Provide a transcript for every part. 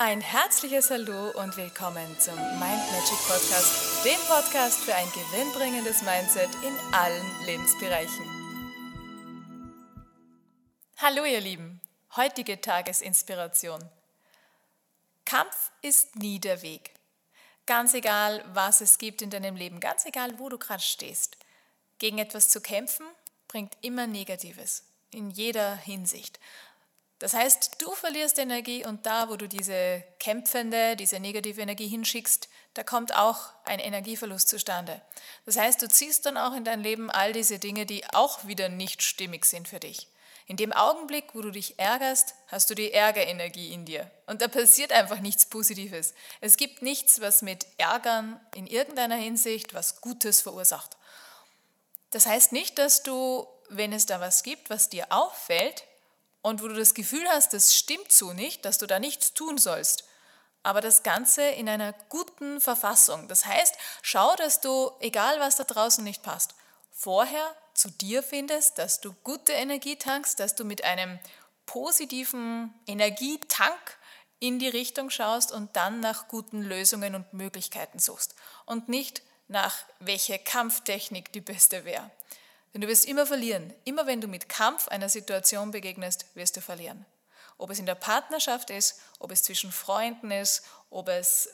Ein herzliches Hallo und willkommen zum Mind Magic Podcast, dem Podcast für ein gewinnbringendes Mindset in allen Lebensbereichen. Hallo ihr Lieben, heutige Tagesinspiration. Kampf ist nie der Weg. Ganz egal, was es gibt in deinem Leben, ganz egal, wo du gerade stehst. Gegen etwas zu kämpfen bringt immer Negatives, in jeder Hinsicht. Das heißt, du verlierst Energie und da, wo du diese kämpfende, diese negative Energie hinschickst, da kommt auch ein Energieverlust zustande. Das heißt, du ziehst dann auch in dein Leben all diese Dinge, die auch wieder nicht stimmig sind für dich. In dem Augenblick, wo du dich ärgerst, hast du die Ärgerenergie in dir. Und da passiert einfach nichts Positives. Es gibt nichts, was mit Ärgern in irgendeiner Hinsicht was Gutes verursacht. Das heißt nicht, dass du, wenn es da was gibt, was dir auffällt, und wo du das Gefühl hast, das stimmt so nicht, dass du da nichts tun sollst. Aber das Ganze in einer guten Verfassung. Das heißt, schau, dass du, egal was da draußen nicht passt, vorher zu dir findest, dass du gute Energie tankst, dass du mit einem positiven Energietank in die Richtung schaust und dann nach guten Lösungen und Möglichkeiten suchst und nicht nach welche Kampftechnik die beste wäre. Denn du wirst immer verlieren. Immer wenn du mit Kampf einer Situation begegnest, wirst du verlieren. Ob es in der Partnerschaft ist, ob es zwischen Freunden ist, ob es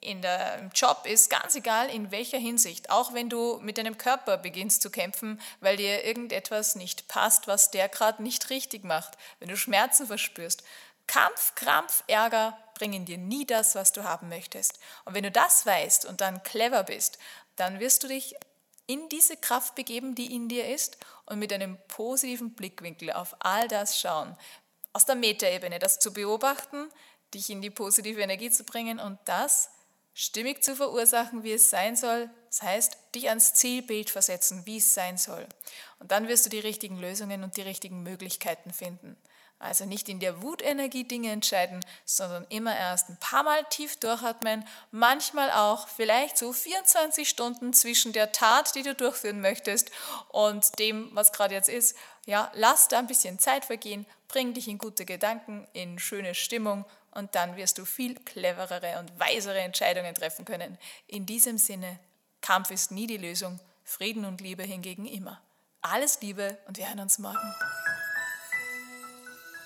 in der, im Job ist, ganz egal in welcher Hinsicht. Auch wenn du mit deinem Körper beginnst zu kämpfen, weil dir irgendetwas nicht passt, was der gerade nicht richtig macht, wenn du Schmerzen verspürst. Kampf, Krampf, Ärger bringen dir nie das, was du haben möchtest. Und wenn du das weißt und dann clever bist, dann wirst du dich in diese Kraft begeben, die in dir ist und mit einem positiven Blickwinkel auf all das schauen. Aus der Metaebene das zu beobachten, dich in die positive Energie zu bringen und das stimmig zu verursachen, wie es sein soll. Das heißt, dich ans Zielbild versetzen, wie es sein soll. Und dann wirst du die richtigen Lösungen und die richtigen Möglichkeiten finden. Also nicht in der Wutenergie Dinge entscheiden, sondern immer erst ein paar Mal tief durchatmen, manchmal auch vielleicht so 24 Stunden zwischen der Tat, die du durchführen möchtest und dem, was gerade jetzt ist. Ja, lass da ein bisschen Zeit vergehen, bring dich in gute Gedanken, in schöne Stimmung und dann wirst du viel cleverere und weisere Entscheidungen treffen können. In diesem Sinne, Kampf ist nie die Lösung, Frieden und Liebe hingegen immer. Alles Liebe und wir hören uns morgen.